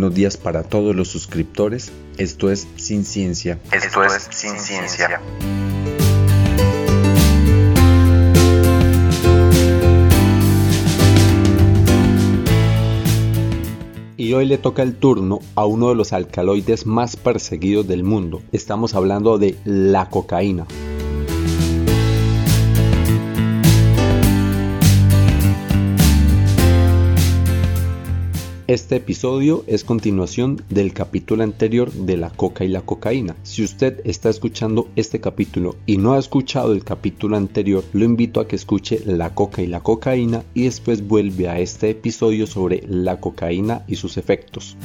buenos días para todos los suscriptores. Esto es Sin Ciencia. Esto es Sin Ciencia. Y hoy le toca el turno a uno de los alcaloides más perseguidos del mundo. Estamos hablando de la cocaína. Este episodio es continuación del capítulo anterior de la coca y la cocaína. Si usted está escuchando este capítulo y no ha escuchado el capítulo anterior, lo invito a que escuche la coca y la cocaína y después vuelve a este episodio sobre la cocaína y sus efectos.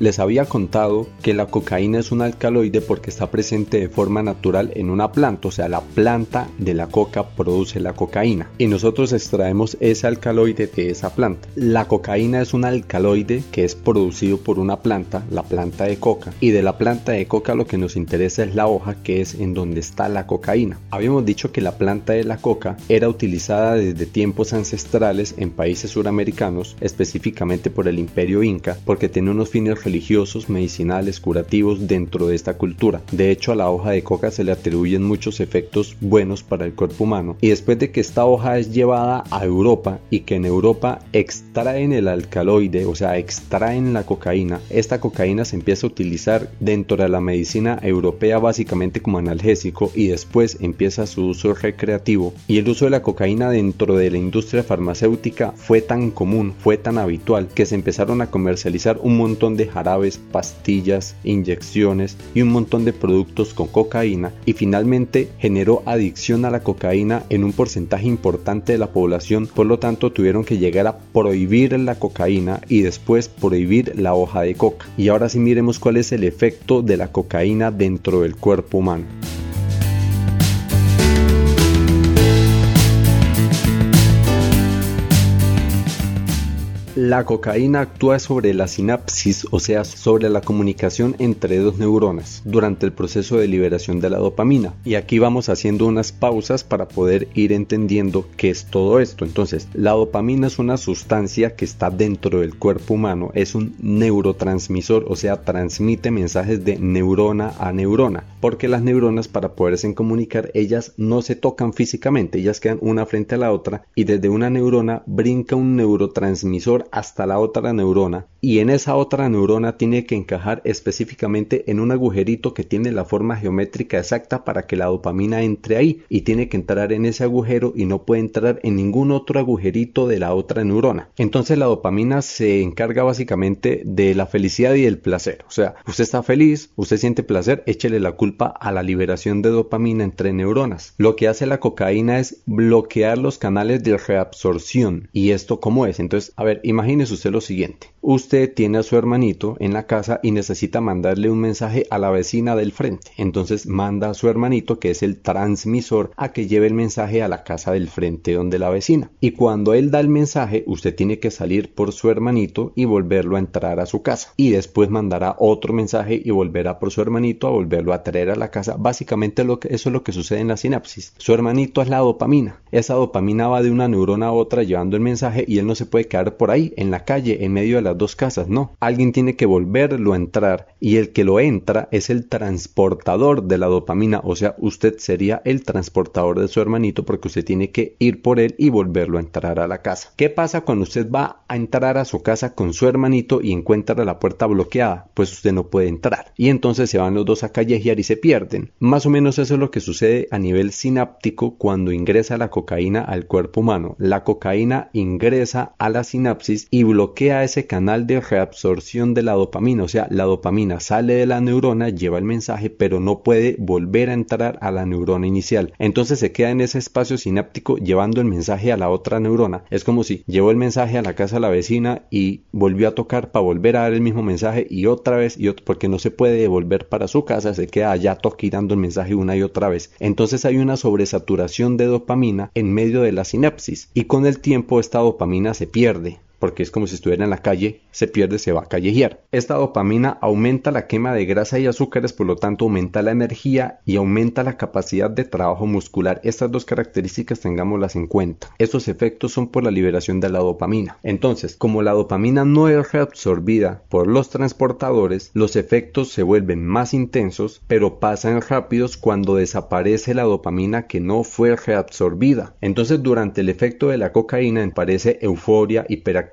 Les había contado que la cocaína es un alcaloide porque está presente de forma natural en una planta, o sea, la planta de la coca produce la cocaína y nosotros extraemos ese alcaloide de esa planta. La cocaína es un alcaloide que es producido por una planta, la planta de coca, y de la planta de coca lo que nos interesa es la hoja que es en donde está la cocaína. Habíamos dicho que la planta de la coca era utilizada desde tiempos ancestrales en países suramericanos, específicamente por el imperio inca, porque tiene unos fines religiosos, medicinales, curativos dentro de esta cultura. De hecho, a la hoja de coca se le atribuyen muchos efectos buenos para el cuerpo humano. Y después de que esta hoja es llevada a Europa y que en Europa extraen el alcaloide, o sea, extraen la cocaína, esta cocaína se empieza a utilizar dentro de la medicina europea básicamente como analgésico y después empieza su uso recreativo. Y el uso de la cocaína dentro de la industria farmacéutica fue tan común, fue tan habitual que se empezaron a comercializar un montón de jarabes, pastillas, inyecciones y un montón de productos con cocaína y finalmente generó adicción a la cocaína en un porcentaje importante de la población, por lo tanto tuvieron que llegar a prohibir la cocaína y después prohibir la hoja de coca. Y ahora sí miremos cuál es el efecto de la cocaína dentro del cuerpo humano. La cocaína actúa sobre la sinapsis, o sea, sobre la comunicación entre dos neuronas durante el proceso de liberación de la dopamina. Y aquí vamos haciendo unas pausas para poder ir entendiendo qué es todo esto. Entonces, la dopamina es una sustancia que está dentro del cuerpo humano, es un neurotransmisor, o sea, transmite mensajes de neurona a neurona, porque las neuronas para poderse comunicar, ellas no se tocan físicamente, ellas quedan una frente a la otra y desde una neurona brinca un neurotransmisor hasta la otra neurona y en esa otra neurona tiene que encajar específicamente en un agujerito que tiene la forma geométrica exacta para que la dopamina entre ahí y tiene que entrar en ese agujero y no puede entrar en ningún otro agujerito de la otra neurona. Entonces la dopamina se encarga básicamente de la felicidad y el placer. O sea, usted está feliz, usted siente placer, échele la culpa a la liberación de dopamina entre neuronas. Lo que hace la cocaína es bloquear los canales de reabsorción. ¿Y esto cómo es? Entonces, a ver, imagínese usted lo siguiente. Usted tiene a su hermanito en la casa y necesita mandarle un mensaje a la vecina del frente. Entonces manda a su hermanito, que es el transmisor, a que lleve el mensaje a la casa del frente donde la vecina. Y cuando él da el mensaje, usted tiene que salir por su hermanito y volverlo a entrar a su casa. Y después mandará otro mensaje y volverá por su hermanito a volverlo a traer a la casa. Básicamente lo que, eso es lo que sucede en la sinapsis. Su hermanito es la dopamina. Esa dopamina va de una neurona a otra llevando el mensaje y él no se puede quedar por ahí, en la calle, en medio de las dos casas. No. Alguien tiene que volverlo a entrar y el que lo entra es el transportador de la dopamina. O sea, usted sería el transportador de su hermanito porque usted tiene que ir por él y volverlo a entrar a la casa. ¿Qué pasa cuando usted va a entrar a su casa con su hermanito y encuentra la puerta bloqueada? Pues usted no puede entrar. Y entonces se van los dos a callejear y se pierden. Más o menos eso es lo que sucede a nivel sináptico cuando ingresa la cocaína al cuerpo humano. La cocaína ingresa a la sinapsis y bloquea ese canal de reabsorción de la dopamina. O sea, la dopamina sale de la neurona, lleva el mensaje, pero no puede volver a entrar a la neurona inicial. Entonces se queda en ese espacio sináptico llevando el mensaje a la otra neurona. Es como si llevó el mensaje a la casa de la vecina y volvió a tocar para volver a dar el mismo mensaje y otra vez y porque no se puede devolver para su casa, se queda allá toquirando el mensaje una y otra vez. Entonces hay una sobresaturación de dopamina en medio de la sinapsis y con el tiempo esta dopamina se pierde porque es como si estuviera en la calle, se pierde, se va a callejear. Esta dopamina aumenta la quema de grasa y azúcares, por lo tanto aumenta la energía y aumenta la capacidad de trabajo muscular. Estas dos características tengámoslas en cuenta. Estos efectos son por la liberación de la dopamina. Entonces, como la dopamina no es reabsorbida por los transportadores, los efectos se vuelven más intensos, pero pasan rápidos cuando desaparece la dopamina que no fue reabsorbida. Entonces, durante el efecto de la cocaína aparece euforia, hiperactividad,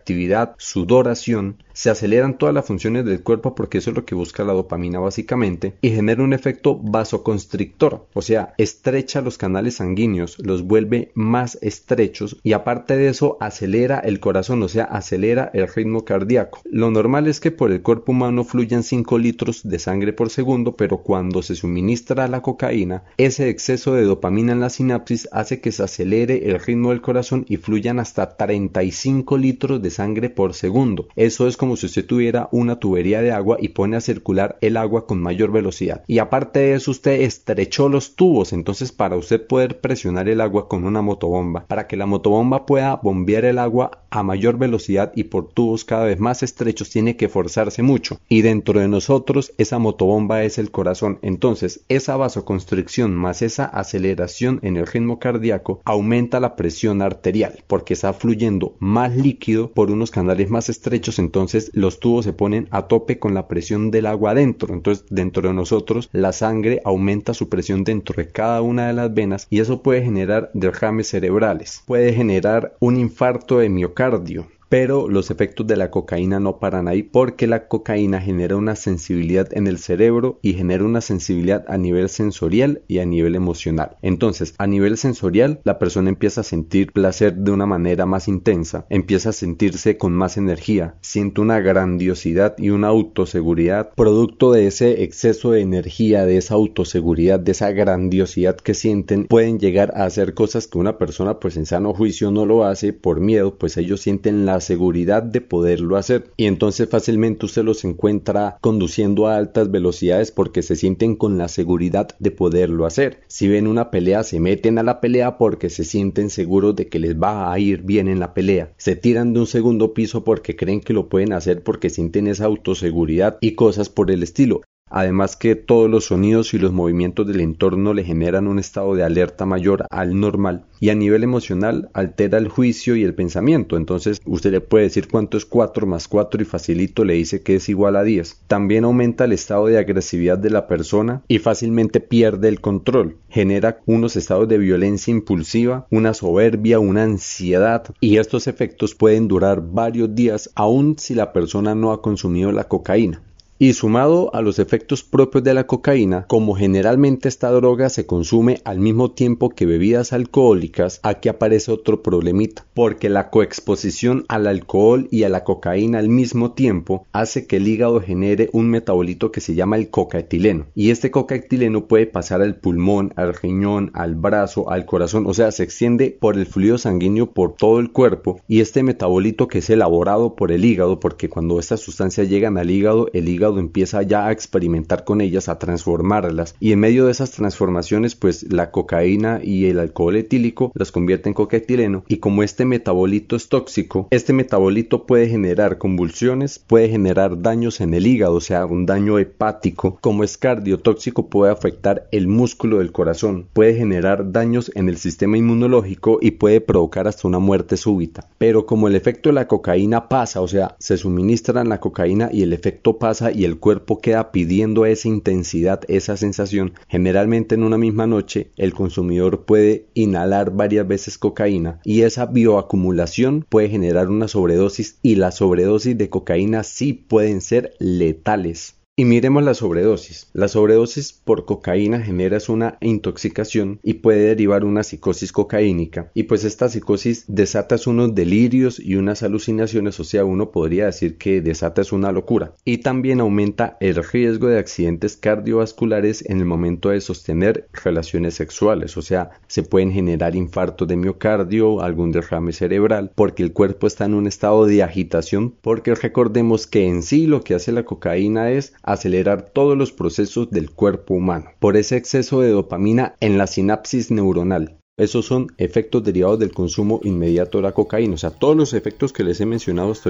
sudoración, se aceleran todas las funciones del cuerpo porque eso es lo que busca la dopamina básicamente y genera un efecto vasoconstrictor, o sea, estrecha los canales sanguíneos, los vuelve más estrechos y aparte de eso acelera el corazón, o sea, acelera el ritmo cardíaco. Lo normal es que por el cuerpo humano fluyan 5 litros de sangre por segundo, pero cuando se suministra la cocaína, ese exceso de dopamina en la sinapsis hace que se acelere el ritmo del corazón y fluyan hasta 35 litros de sangre por segundo. Eso es como si usted tuviera una tubería de agua y pone a circular el agua con mayor velocidad. Y aparte de eso, usted estrechó los tubos, entonces para usted poder presionar el agua con una motobomba, para que la motobomba pueda bombear el agua a mayor velocidad y por tubos cada vez más estrechos, tiene que forzarse mucho. Y dentro de nosotros, esa motobomba es el corazón. Entonces, esa vasoconstricción más esa aceleración en el ritmo cardíaco aumenta la presión arterial, porque está fluyendo más líquido por unos canales más estrechos, entonces los tubos se ponen a tope con la presión del agua adentro. Entonces dentro de nosotros la sangre aumenta su presión dentro de cada una de las venas y eso puede generar derrames cerebrales. Puede generar un infarto de miocardio pero los efectos de la cocaína no paran ahí porque la cocaína genera una sensibilidad en el cerebro y genera una sensibilidad a nivel sensorial y a nivel emocional. Entonces, a nivel sensorial, la persona empieza a sentir placer de una manera más intensa, empieza a sentirse con más energía, siente una grandiosidad y una autoseguridad producto de ese exceso de energía, de esa autoseguridad, de esa grandiosidad que sienten, pueden llegar a hacer cosas que una persona pues en sano juicio no lo hace por miedo, pues ellos sienten la seguridad de poderlo hacer y entonces fácilmente usted los encuentra conduciendo a altas velocidades porque se sienten con la seguridad de poderlo hacer. Si ven una pelea se meten a la pelea porque se sienten seguros de que les va a ir bien en la pelea. Se tiran de un segundo piso porque creen que lo pueden hacer porque sienten esa autoseguridad y cosas por el estilo. Además que todos los sonidos y los movimientos del entorno le generan un estado de alerta mayor al normal y a nivel emocional altera el juicio y el pensamiento. Entonces usted le puede decir cuánto es 4 más 4 y facilito le dice que es igual a 10. También aumenta el estado de agresividad de la persona y fácilmente pierde el control. Genera unos estados de violencia impulsiva, una soberbia, una ansiedad y estos efectos pueden durar varios días aun si la persona no ha consumido la cocaína. Y sumado a los efectos propios de la cocaína, como generalmente esta droga se consume al mismo tiempo que bebidas alcohólicas, aquí aparece otro problemita, porque la coexposición al alcohol y a la cocaína al mismo tiempo hace que el hígado genere un metabolito que se llama el cocaetileno. Y este cocaetileno puede pasar al pulmón, al riñón, al brazo, al corazón, o sea, se extiende por el fluido sanguíneo por todo el cuerpo y este metabolito que es elaborado por el hígado, porque cuando estas sustancias llegan al hígado, el hígado empieza ya a experimentar con ellas, a transformarlas y en medio de esas transformaciones pues la cocaína y el alcohol etílico las convierte en cocaetileno y como este metabolito es tóxico, este metabolito puede generar convulsiones, puede generar daños en el hígado, o sea, un daño hepático, como es cardiotóxico puede afectar el músculo del corazón, puede generar daños en el sistema inmunológico y puede provocar hasta una muerte súbita. Pero como el efecto de la cocaína pasa, o sea, se suministran la cocaína y el efecto pasa y el cuerpo queda pidiendo esa intensidad, esa sensación, generalmente en una misma noche el consumidor puede inhalar varias veces cocaína y esa bioacumulación puede generar una sobredosis y la sobredosis de cocaína sí pueden ser letales. Y miremos la sobredosis. La sobredosis por cocaína genera una intoxicación y puede derivar una psicosis cocaínica. Y pues esta psicosis desata unos delirios y unas alucinaciones, o sea, uno podría decir que desata una locura. Y también aumenta el riesgo de accidentes cardiovasculares en el momento de sostener relaciones sexuales, o sea, se pueden generar infartos de miocardio, algún derrame cerebral, porque el cuerpo está en un estado de agitación, porque recordemos que en sí lo que hace la cocaína es acelerar todos los procesos del cuerpo humano por ese exceso de dopamina en la sinapsis neuronal Esos son efectos derivados del consumo inmediato de la cocaína. O sea, todos los efectos que les he mencionado hasta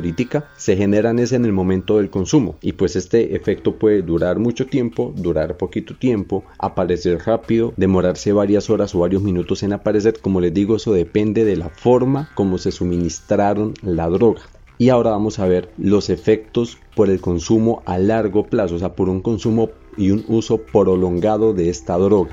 se generan en el momento del consumo. Y pues este efecto puede durar mucho tiempo, durar poquito tiempo, aparecer rápido, demorarse varias horas o varios minutos en aparecer. Como les digo, eso depende de la forma como se suministraron la droga. Y ahora vamos a ver los efectos por el consumo a largo plazo, o sea, por un consumo y un uso prolongado de esta droga.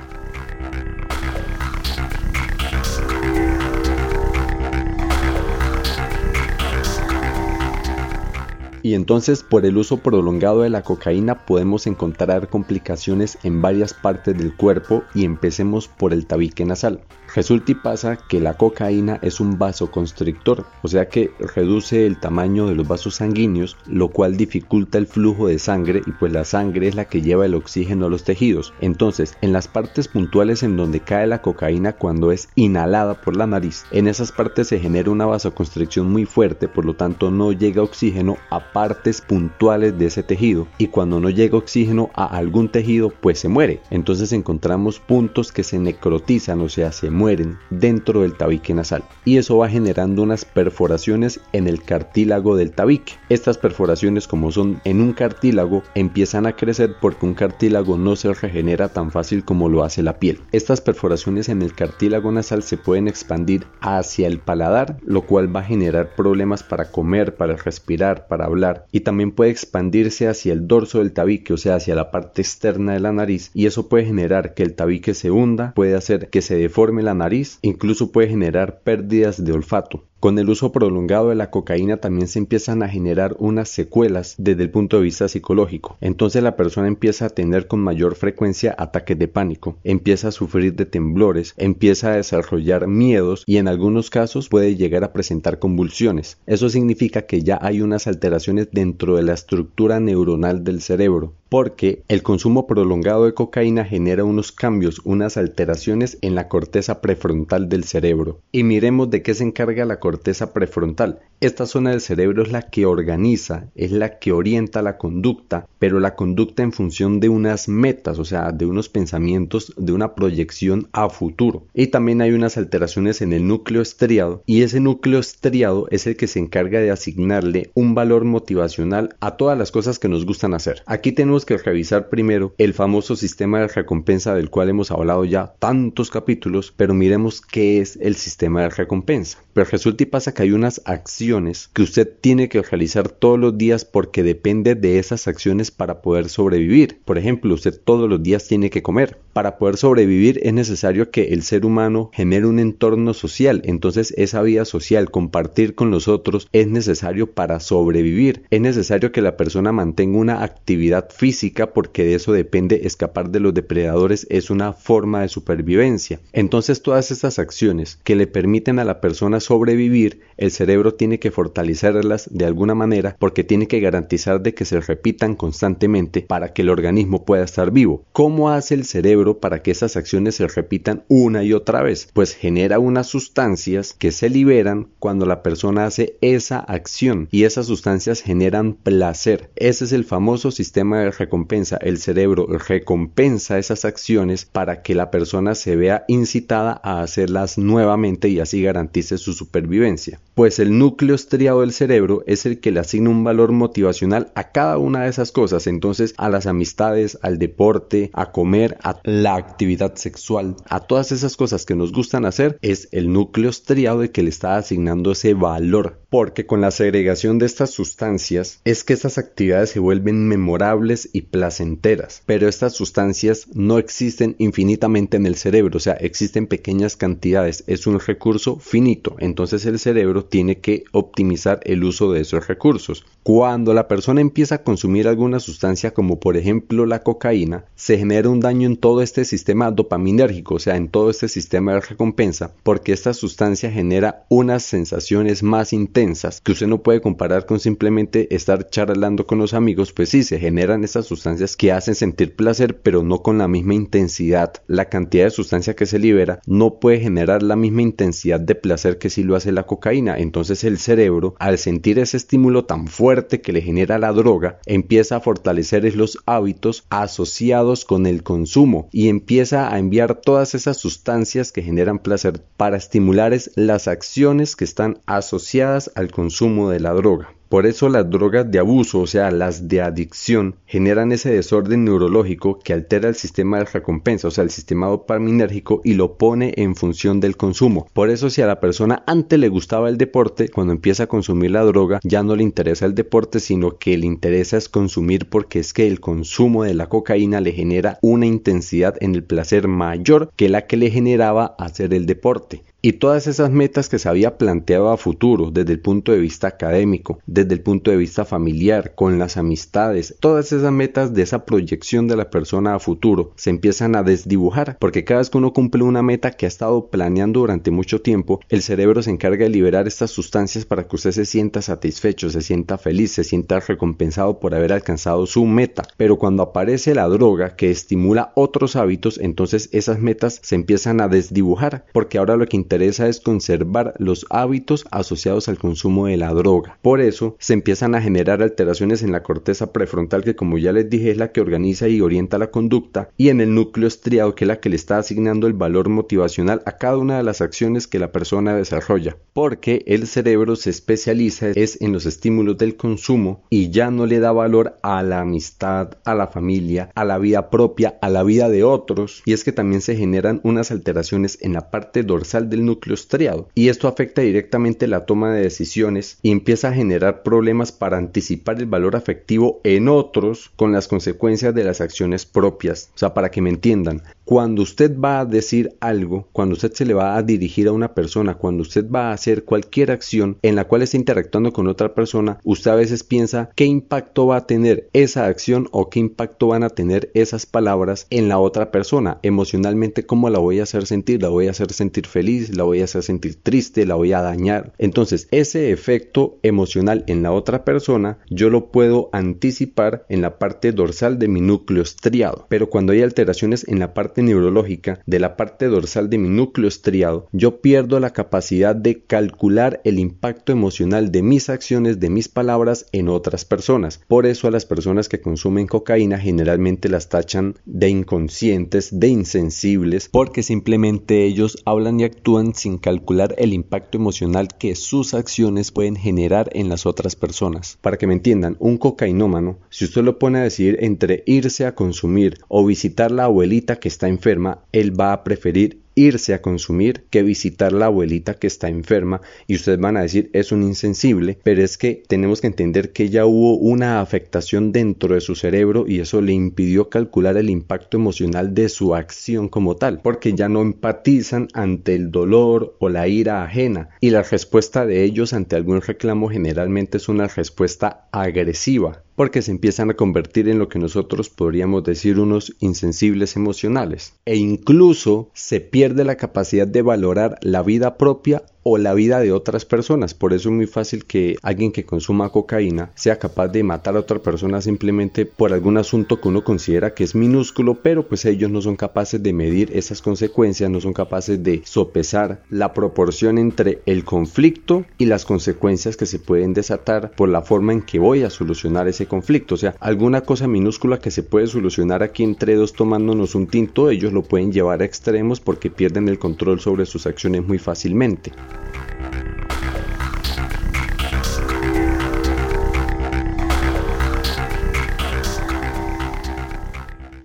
Y entonces por el uso prolongado de la cocaína podemos encontrar complicaciones en varias partes del cuerpo y empecemos por el tabique nasal. Resulta y pasa que la cocaína es un vasoconstrictor, o sea que reduce el tamaño de los vasos sanguíneos, lo cual dificulta el flujo de sangre y pues la sangre es la que lleva el oxígeno a los tejidos. Entonces, en las partes puntuales en donde cae la cocaína cuando es inhalada por la nariz, en esas partes se genera una vasoconstricción muy fuerte, por lo tanto no llega oxígeno a partes puntuales de ese tejido y cuando no llega oxígeno a algún tejido pues se muere. Entonces encontramos puntos que se necrotizan, o sea, se mueren mueren dentro del tabique nasal y eso va generando unas perforaciones en el cartílago del tabique. Estas perforaciones como son en un cartílago empiezan a crecer porque un cartílago no se regenera tan fácil como lo hace la piel. Estas perforaciones en el cartílago nasal se pueden expandir hacia el paladar, lo cual va a generar problemas para comer, para respirar, para hablar y también puede expandirse hacia el dorso del tabique, o sea, hacia la parte externa de la nariz y eso puede generar que el tabique se hunda, puede hacer que se deforme la nariz, incluso puede generar pérdidas de olfato. Con el uso prolongado de la cocaína también se empiezan a generar unas secuelas desde el punto de vista psicológico. Entonces la persona empieza a tener con mayor frecuencia ataques de pánico, empieza a sufrir de temblores, empieza a desarrollar miedos y en algunos casos puede llegar a presentar convulsiones. Eso significa que ya hay unas alteraciones dentro de la estructura neuronal del cerebro porque el consumo prolongado de cocaína genera unos cambios, unas alteraciones en la corteza prefrontal del cerebro. Y miremos de qué se encarga la corteza prefrontal. Esta zona del cerebro es la que organiza, es la que orienta la conducta, pero la conducta en función de unas metas, o sea, de unos pensamientos, de una proyección a futuro. Y también hay unas alteraciones en el núcleo estriado, y ese núcleo estriado es el que se encarga de asignarle un valor motivacional a todas las cosas que nos gustan hacer. Aquí tenemos que revisar primero el famoso sistema de recompensa del cual hemos hablado ya tantos capítulos, pero miremos qué es el sistema de recompensa. Pero resulta y pasa que hay unas acciones que usted tiene que realizar todos los días porque depende de esas acciones para poder sobrevivir. Por ejemplo, usted todos los días tiene que comer. Para poder sobrevivir es necesario que el ser humano genere un entorno social. Entonces esa vida social, compartir con los otros, es necesario para sobrevivir. Es necesario que la persona mantenga una actividad física porque de eso depende escapar de los depredadores es una forma de supervivencia. Entonces todas estas acciones que le permiten a la persona sobrevivir, el cerebro tiene que fortalecerlas de alguna manera porque tiene que garantizar de que se repitan constantemente para que el organismo pueda estar vivo. ¿Cómo hace el cerebro para que esas acciones se repitan una y otra vez? Pues genera unas sustancias que se liberan cuando la persona hace esa acción y esas sustancias generan placer. Ese es el famoso sistema de recompensa, el cerebro recompensa esas acciones para que la persona se vea incitada a hacerlas nuevamente y así garantice su supervivencia. Pues el núcleo estriado del cerebro es el que le asigna un valor motivacional a cada una de esas cosas, entonces a las amistades, al deporte, a comer, a la actividad sexual, a todas esas cosas que nos gustan hacer, es el núcleo estriado el que le está asignando ese valor, porque con la segregación de estas sustancias es que estas actividades se vuelven memorables y placenteras, pero estas sustancias no existen infinitamente en el cerebro, o sea, existen pequeñas cantidades, es un recurso finito, entonces el cerebro tiene que optimizar el uso de esos recursos. Cuando la persona empieza a consumir alguna sustancia como por ejemplo la cocaína, se genera un daño en todo este sistema dopaminérgico, o sea, en todo este sistema de recompensa, porque esta sustancia genera unas sensaciones más intensas que usted no puede comparar con simplemente estar charlando con los amigos, pues sí, se generan estas sustancias que hacen sentir placer, pero no con la misma intensidad. La cantidad de sustancia que se libera no puede generar la misma intensidad de placer que si lo hace la cocaína. Entonces el cerebro, al sentir ese estímulo tan fuerte que le genera la droga, empieza a fortalecer los hábitos asociados con el consumo y empieza a enviar todas esas sustancias que generan placer para estimular las acciones que están asociadas al consumo de la droga. Por eso las drogas de abuso, o sea, las de adicción, generan ese desorden neurológico que altera el sistema de recompensa, o sea, el sistema dopaminérgico y lo pone en función del consumo. Por eso si a la persona antes le gustaba el deporte, cuando empieza a consumir la droga ya no le interesa el deporte, sino que le interesa es consumir porque es que el consumo de la cocaína le genera una intensidad en el placer mayor que la que le generaba hacer el deporte. Y todas esas metas que se había planteado a futuro, desde el punto de vista académico, desde el punto de vista familiar, con las amistades, todas esas metas de esa proyección de la persona a futuro se empiezan a desdibujar, porque cada vez que uno cumple una meta que ha estado planeando durante mucho tiempo, el cerebro se encarga de liberar estas sustancias para que usted se sienta satisfecho, se sienta feliz, se sienta recompensado por haber alcanzado su meta. Pero cuando aparece la droga que estimula otros hábitos, entonces esas metas se empiezan a desdibujar, porque ahora lo que interesa es conservar los hábitos asociados al consumo de la droga. Por eso se empiezan a generar alteraciones en la corteza prefrontal que como ya les dije es la que organiza y orienta la conducta y en el núcleo estriado que es la que le está asignando el valor motivacional a cada una de las acciones que la persona desarrolla. Porque el cerebro se especializa es en los estímulos del consumo y ya no le da valor a la amistad, a la familia, a la vida propia, a la vida de otros y es que también se generan unas alteraciones en la parte dorsal del núcleo estriado y esto afecta directamente la toma de decisiones y empieza a generar problemas para anticipar el valor afectivo en otros con las consecuencias de las acciones propias. O sea, para que me entiendan, cuando usted va a decir algo, cuando usted se le va a dirigir a una persona, cuando usted va a hacer cualquier acción en la cual está interactuando con otra persona, usted a veces piensa qué impacto va a tener esa acción o qué impacto van a tener esas palabras en la otra persona. Emocionalmente, cómo la voy a hacer sentir, la voy a hacer sentir feliz, la voy a hacer sentir triste, la voy a dañar. Entonces, ese efecto emocional en la otra persona, yo lo puedo anticipar en la parte dorsal de mi núcleo estriado. Pero cuando hay alteraciones en la parte neurológica de la parte dorsal de mi núcleo estriado, yo pierdo la capacidad de calcular el impacto emocional de mis acciones, de mis palabras en otras personas. Por eso a las personas que consumen cocaína generalmente las tachan de inconscientes, de insensibles, porque simplemente ellos hablan y actúan sin calcular el impacto emocional que sus acciones pueden generar en las otras personas. Para que me entiendan, un cocainómano, si usted lo pone a decidir entre irse a consumir o visitar la abuelita que está enferma, él va a preferir irse a consumir que visitar la abuelita que está enferma y ustedes van a decir es un insensible, pero es que tenemos que entender que ya hubo una afectación dentro de su cerebro y eso le impidió calcular el impacto emocional de su acción como tal, porque ya no empatizan ante el dolor o la ira ajena. Y la respuesta de ellos ante algún reclamo generalmente es una respuesta agresiva porque se empiezan a convertir en lo que nosotros podríamos decir unos insensibles emocionales. E incluso se pierde la capacidad de valorar la vida propia o la vida de otras personas. Por eso es muy fácil que alguien que consuma cocaína sea capaz de matar a otra persona simplemente por algún asunto que uno considera que es minúsculo, pero pues ellos no son capaces de medir esas consecuencias, no son capaces de sopesar la proporción entre el conflicto y las consecuencias que se pueden desatar por la forma en que voy a solucionar ese conflicto. O sea, alguna cosa minúscula que se puede solucionar aquí entre dos tomándonos un tinto, ellos lo pueden llevar a extremos porque pierden el control sobre sus acciones muy fácilmente. Thank you.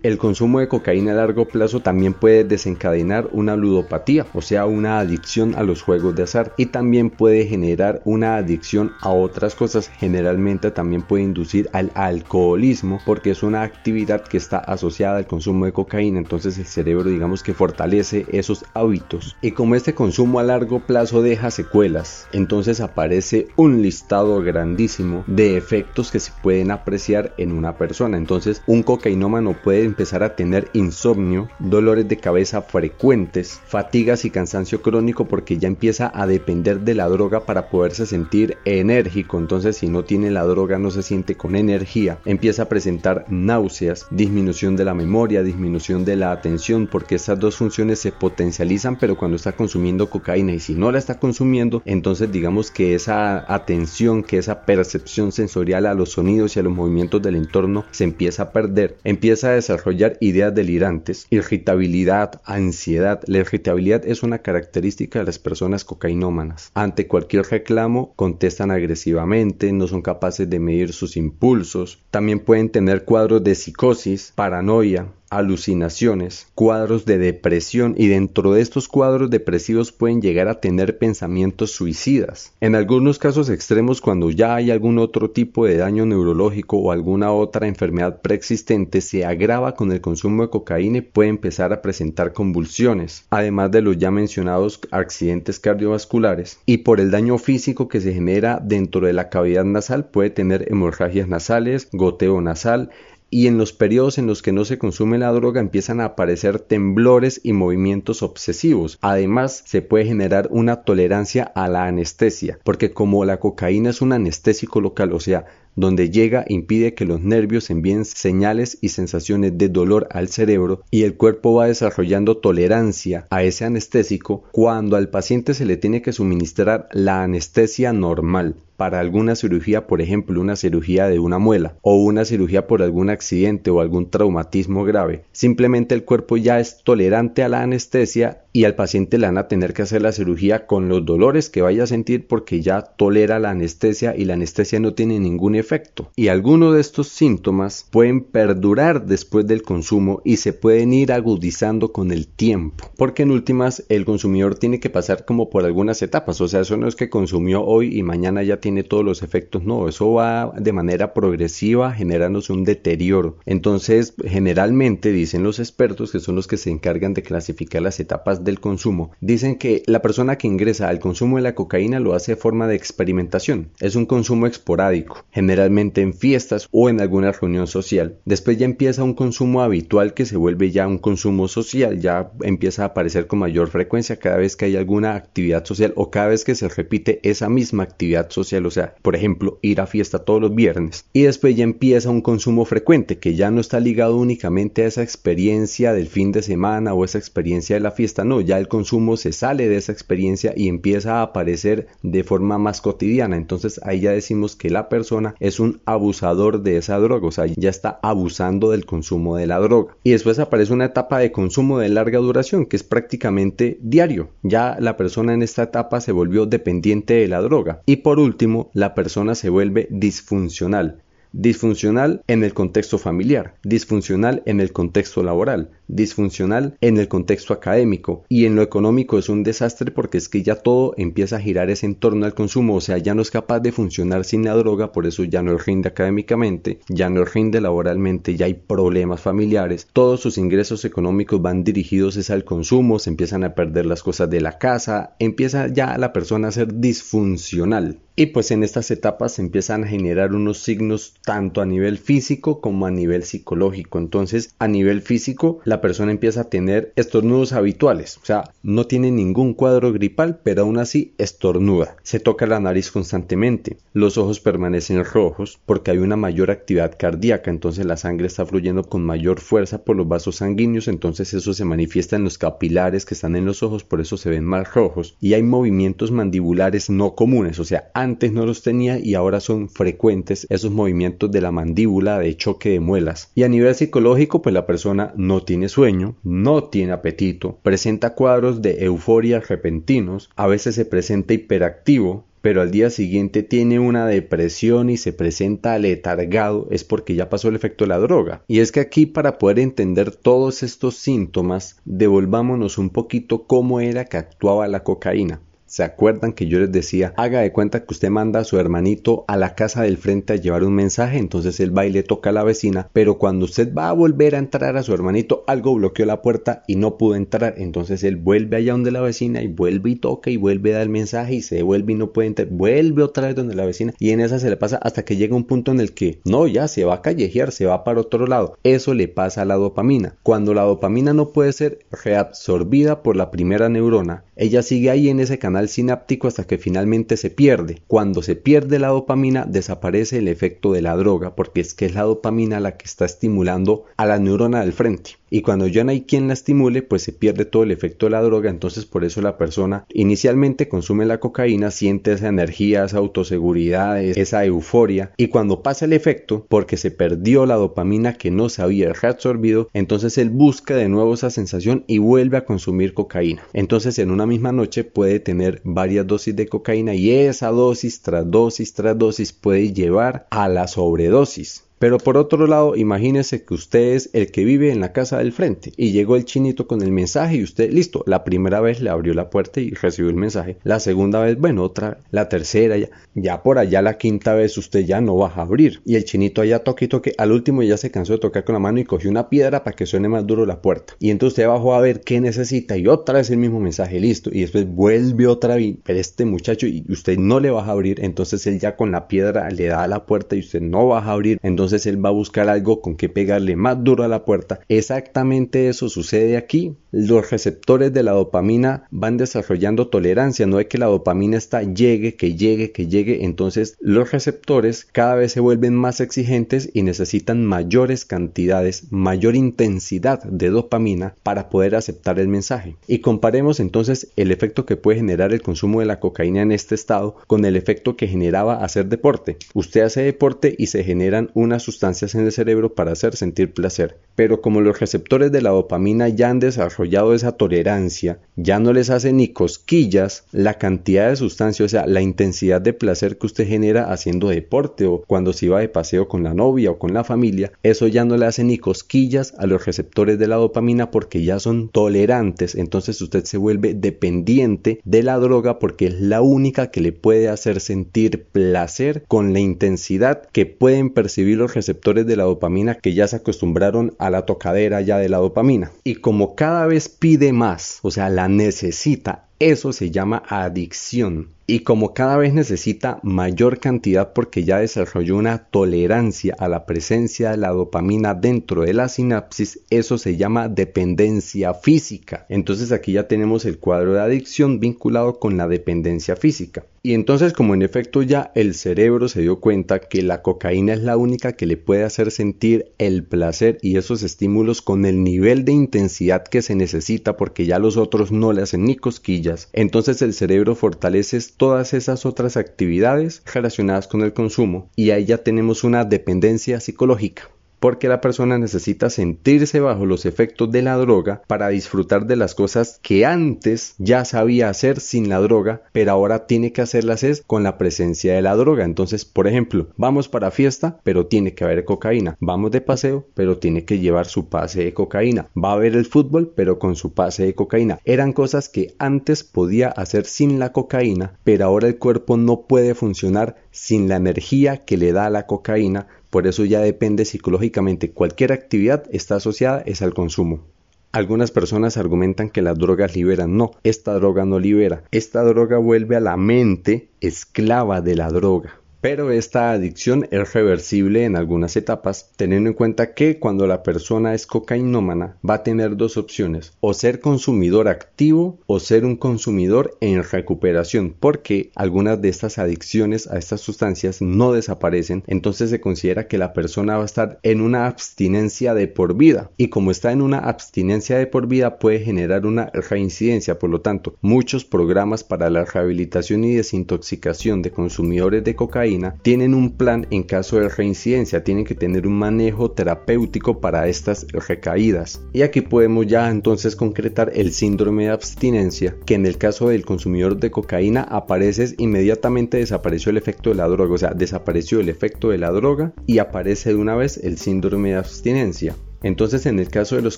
El consumo de cocaína a largo plazo también puede desencadenar una ludopatía, o sea, una adicción a los juegos de azar y también puede generar una adicción a otras cosas. Generalmente también puede inducir al alcoholismo porque es una actividad que está asociada al consumo de cocaína, entonces el cerebro digamos que fortalece esos hábitos. Y como este consumo a largo plazo deja secuelas, entonces aparece un listado grandísimo de efectos que se pueden apreciar en una persona. Entonces un cocainómano puede empezar a tener insomnio, dolores de cabeza frecuentes, fatigas y cansancio crónico porque ya empieza a depender de la droga para poderse sentir enérgico. Entonces si no tiene la droga no se siente con energía. Empieza a presentar náuseas, disminución de la memoria, disminución de la atención porque estas dos funciones se potencializan pero cuando está consumiendo cocaína y si no la está consumiendo entonces digamos que esa atención, que esa percepción sensorial a los sonidos y a los movimientos del entorno se empieza a perder, empieza a desarrollar ideas delirantes, irritabilidad, ansiedad. La irritabilidad es una característica de las personas cocainómanas. Ante cualquier reclamo contestan agresivamente, no son capaces de medir sus impulsos, también pueden tener cuadros de psicosis, paranoia, alucinaciones, cuadros de depresión y dentro de estos cuadros depresivos pueden llegar a tener pensamientos suicidas. En algunos casos extremos cuando ya hay algún otro tipo de daño neurológico o alguna otra enfermedad preexistente se agrava con el consumo de cocaína y puede empezar a presentar convulsiones, además de los ya mencionados accidentes cardiovasculares y por el daño físico que se genera dentro de la cavidad nasal puede tener hemorragias nasales, goteo nasal, y en los periodos en los que no se consume la droga empiezan a aparecer temblores y movimientos obsesivos. Además, se puede generar una tolerancia a la anestesia, porque como la cocaína es un anestésico local, o sea, donde llega impide que los nervios envíen señales y sensaciones de dolor al cerebro y el cuerpo va desarrollando tolerancia a ese anestésico cuando al paciente se le tiene que suministrar la anestesia normal para alguna cirugía, por ejemplo, una cirugía de una muela o una cirugía por algún accidente o algún traumatismo grave. Simplemente el cuerpo ya es tolerante a la anestesia y al paciente le van a tener que hacer la cirugía con los dolores que vaya a sentir porque ya tolera la anestesia y la anestesia no tiene ningún efecto. Y algunos de estos síntomas pueden perdurar después del consumo y se pueden ir agudizando con el tiempo. Porque en últimas el consumidor tiene que pasar como por algunas etapas. O sea, eso no es que consumió hoy y mañana ya tiene todos los efectos, no, eso va de manera progresiva generándose un deterioro. Entonces, generalmente dicen los expertos, que son los que se encargan de clasificar las etapas del consumo, dicen que la persona que ingresa al consumo de la cocaína lo hace de forma de experimentación. Es un consumo esporádico, en fiestas o en alguna reunión social. Después ya empieza un consumo habitual que se vuelve ya un consumo social, ya empieza a aparecer con mayor frecuencia cada vez que hay alguna actividad social o cada vez que se repite esa misma actividad social o sea, por ejemplo, ir a fiesta todos los viernes. Y después ya empieza un consumo frecuente que ya no está ligado únicamente a esa experiencia del fin de semana o esa experiencia de la fiesta, no, ya el consumo se sale de esa experiencia y empieza a aparecer de forma más cotidiana. Entonces ahí ya decimos que la persona es un abusador de esa droga, o sea, ya está abusando del consumo de la droga. Y después aparece una etapa de consumo de larga duración que es prácticamente diario. Ya la persona en esta etapa se volvió dependiente de la droga. Y por último, la persona se vuelve disfuncional. Disfuncional en el contexto familiar, disfuncional en el contexto laboral, disfuncional en el contexto académico. Y en lo económico es un desastre porque es que ya todo empieza a girar ese entorno al consumo, o sea, ya no es capaz de funcionar sin la droga, por eso ya no rinde académicamente, ya no rinde laboralmente, ya hay problemas familiares, todos sus ingresos económicos van dirigidos es al consumo, se empiezan a perder las cosas de la casa, empieza ya la persona a ser disfuncional. Y pues en estas etapas se empiezan a generar unos signos tanto a nivel físico como a nivel psicológico. Entonces, a nivel físico, la persona empieza a tener estornudos habituales, o sea, no tiene ningún cuadro gripal, pero aún así estornuda. Se toca la nariz constantemente, los ojos permanecen rojos porque hay una mayor actividad cardíaca, entonces la sangre está fluyendo con mayor fuerza por los vasos sanguíneos, entonces eso se manifiesta en los capilares que están en los ojos, por eso se ven más rojos. Y hay movimientos mandibulares no comunes, o sea, antes no los tenía y ahora son frecuentes esos movimientos de la mandíbula de choque de muelas. Y a nivel psicológico, pues la persona no tiene sueño, no tiene apetito, presenta cuadros de euforia repentinos, a veces se presenta hiperactivo, pero al día siguiente tiene una depresión y se presenta letargado, es porque ya pasó el efecto de la droga. Y es que aquí para poder entender todos estos síntomas, devolvámonos un poquito cómo era que actuaba la cocaína. ¿Se acuerdan que yo les decía, haga de cuenta que usted manda a su hermanito a la casa del frente a llevar un mensaje, entonces él va y le toca a la vecina, pero cuando usted va a volver a entrar a su hermanito, algo bloqueó la puerta y no pudo entrar, entonces él vuelve allá donde la vecina y vuelve y toca y vuelve a dar el mensaje y se vuelve y no puede entrar, vuelve otra vez donde la vecina y en esa se le pasa hasta que llega un punto en el que no, ya se va a callejear, se va para otro lado. Eso le pasa a la dopamina. Cuando la dopamina no puede ser reabsorbida por la primera neurona, ella sigue ahí en ese canal sináptico hasta que finalmente se pierde. Cuando se pierde la dopamina, desaparece el efecto de la droga, porque es que es la dopamina la que está estimulando a la neurona del frente. Y cuando ya no hay quien la estimule, pues se pierde todo el efecto de la droga, entonces por eso la persona inicialmente consume la cocaína, siente esa energía, esa autoseguridad, esa euforia, y cuando pasa el efecto, porque se perdió la dopamina que no se había reabsorbido, entonces él busca de nuevo esa sensación y vuelve a consumir cocaína. Entonces en una misma noche puede tener varias dosis de cocaína y esa dosis tras dosis tras dosis puede llevar a la sobredosis. Pero por otro lado, imagínese que usted es el que vive en la casa del frente. Y llegó el chinito con el mensaje y usted, listo, la primera vez le abrió la puerta y recibió el mensaje, la segunda vez, bueno, otra, la tercera, ya, ya por allá la quinta vez usted ya no va a abrir. Y el chinito allá toque y toque, al último ya se cansó de tocar con la mano y cogió una piedra para que suene más duro la puerta. Y entonces usted bajó a ver qué necesita y otra vez el mismo mensaje, listo, y después vuelve otra vez, pero este muchacho y usted no le va a abrir, entonces él ya con la piedra le da a la puerta y usted no va a abrir, entonces entonces él va a buscar algo con que pegarle más duro a la puerta. Exactamente eso sucede aquí. Los receptores de la dopamina van desarrollando tolerancia, no es que la dopamina está llegue, que llegue, que llegue, entonces los receptores cada vez se vuelven más exigentes y necesitan mayores cantidades, mayor intensidad de dopamina para poder aceptar el mensaje. Y comparemos entonces el efecto que puede generar el consumo de la cocaína en este estado con el efecto que generaba hacer deporte. Usted hace deporte y se generan unas sustancias en el cerebro para hacer sentir placer. Pero como los receptores de la dopamina ya han desarrollado esa tolerancia, ya no les hace ni cosquillas la cantidad de sustancia, o sea, la intensidad de placer que usted genera haciendo deporte o cuando se iba de paseo con la novia o con la familia, eso ya no le hace ni cosquillas a los receptores de la dopamina porque ya son tolerantes, entonces usted se vuelve dependiente de la droga porque es la única que le puede hacer sentir placer con la intensidad que pueden percibir los receptores de la dopamina que ya se acostumbraron a la tocadera ya de la dopamina. Y como cada vez pide más, o sea, la necesita, eso se llama adicción y como cada vez necesita mayor cantidad porque ya desarrolló una tolerancia a la presencia de la dopamina dentro de la sinapsis, eso se llama dependencia física. Entonces aquí ya tenemos el cuadro de adicción vinculado con la dependencia física. Y entonces como en efecto ya el cerebro se dio cuenta que la cocaína es la única que le puede hacer sentir el placer y esos estímulos con el nivel de intensidad que se necesita porque ya los otros no le hacen ni cosquillas, entonces el cerebro fortalece todas esas otras actividades relacionadas con el consumo. Y ahí ya tenemos una dependencia psicológica porque la persona necesita sentirse bajo los efectos de la droga para disfrutar de las cosas que antes ya sabía hacer sin la droga, pero ahora tiene que hacerlas con la presencia de la droga. Entonces, por ejemplo, vamos para fiesta, pero tiene que haber cocaína. Vamos de paseo, pero tiene que llevar su pase de cocaína. Va a ver el fútbol, pero con su pase de cocaína. Eran cosas que antes podía hacer sin la cocaína, pero ahora el cuerpo no puede funcionar sin la energía que le da la cocaína por eso ya depende psicológicamente. Cualquier actividad está asociada es al consumo. Algunas personas argumentan que las drogas liberan. No, esta droga no libera. Esta droga vuelve a la mente esclava de la droga. Pero esta adicción es reversible en algunas etapas, teniendo en cuenta que cuando la persona es cocainómana va a tener dos opciones, o ser consumidor activo o ser un consumidor en recuperación, porque algunas de estas adicciones a estas sustancias no desaparecen, entonces se considera que la persona va a estar en una abstinencia de por vida, y como está en una abstinencia de por vida puede generar una reincidencia, por lo tanto, muchos programas para la rehabilitación y desintoxicación de consumidores de cocaína tienen un plan en caso de reincidencia, tienen que tener un manejo terapéutico para estas recaídas. Y aquí podemos ya entonces concretar el síndrome de abstinencia, que en el caso del consumidor de cocaína aparece inmediatamente desapareció el efecto de la droga, o sea, desapareció el efecto de la droga y aparece de una vez el síndrome de abstinencia. Entonces en el caso de los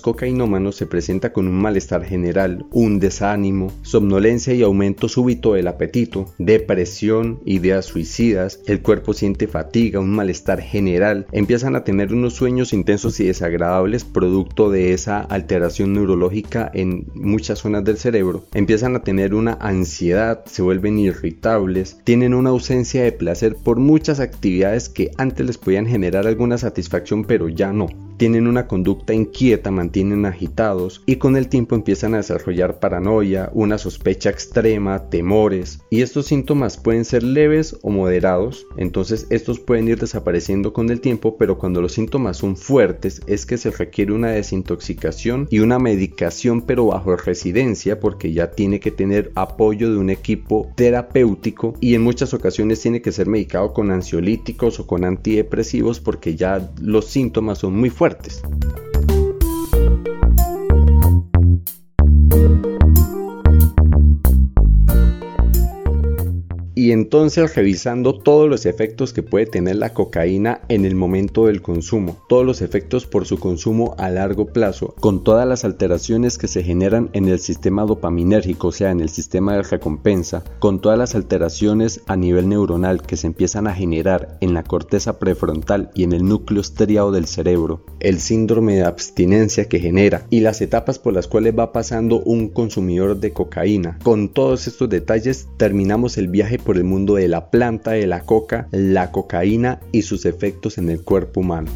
cocainómanos se presenta con un malestar general, un desánimo, somnolencia y aumento súbito del apetito, depresión, ideas suicidas, el cuerpo siente fatiga, un malestar general, empiezan a tener unos sueños intensos y desagradables producto de esa alteración neurológica en muchas zonas del cerebro, empiezan a tener una ansiedad, se vuelven irritables, tienen una ausencia de placer por muchas actividades que antes les podían generar alguna satisfacción pero ya no tienen una conducta inquieta, mantienen agitados y con el tiempo empiezan a desarrollar paranoia, una sospecha extrema, temores. Y estos síntomas pueden ser leves o moderados, entonces estos pueden ir desapareciendo con el tiempo, pero cuando los síntomas son fuertes es que se requiere una desintoxicación y una medicación pero bajo residencia porque ya tiene que tener apoyo de un equipo terapéutico y en muchas ocasiones tiene que ser medicado con ansiolíticos o con antidepresivos porque ya los síntomas son muy fuertes fuertes. Y entonces revisando todos los efectos que puede tener la cocaína en el momento del consumo, todos los efectos por su consumo a largo plazo, con todas las alteraciones que se generan en el sistema dopaminérgico, o sea, en el sistema de recompensa, con todas las alteraciones a nivel neuronal que se empiezan a generar en la corteza prefrontal y en el núcleo estriado del cerebro, el síndrome de abstinencia que genera y las etapas por las cuales va pasando un consumidor de cocaína. Con todos estos detalles terminamos el viaje por el mundo de la planta de la coca, la cocaína y sus efectos en el cuerpo humano.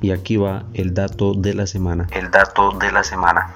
Y aquí va el dato de la semana. El dato de la semana.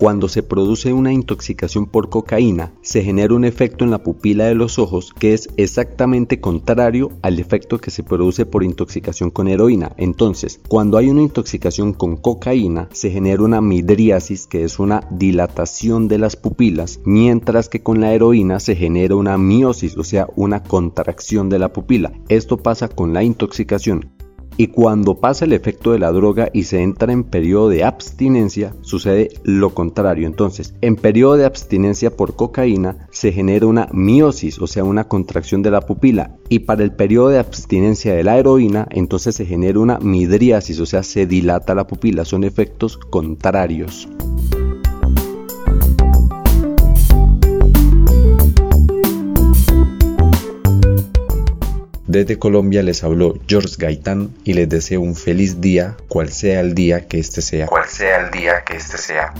Cuando se produce una intoxicación por cocaína, se genera un efecto en la pupila de los ojos que es exactamente contrario al efecto que se produce por intoxicación con heroína. Entonces, cuando hay una intoxicación con cocaína, se genera una midriasis, que es una dilatación de las pupilas, mientras que con la heroína se genera una miosis, o sea, una contracción de la pupila. Esto pasa con la intoxicación. Y cuando pasa el efecto de la droga y se entra en periodo de abstinencia, sucede lo contrario. Entonces, en periodo de abstinencia por cocaína se genera una miosis, o sea, una contracción de la pupila. Y para el periodo de abstinencia de la heroína, entonces se genera una midriasis, o sea, se dilata la pupila. Son efectos contrarios. Desde Colombia les habló George Gaitán y les deseo un feliz día, cual sea el día que este sea. Cual sea el día que este sea.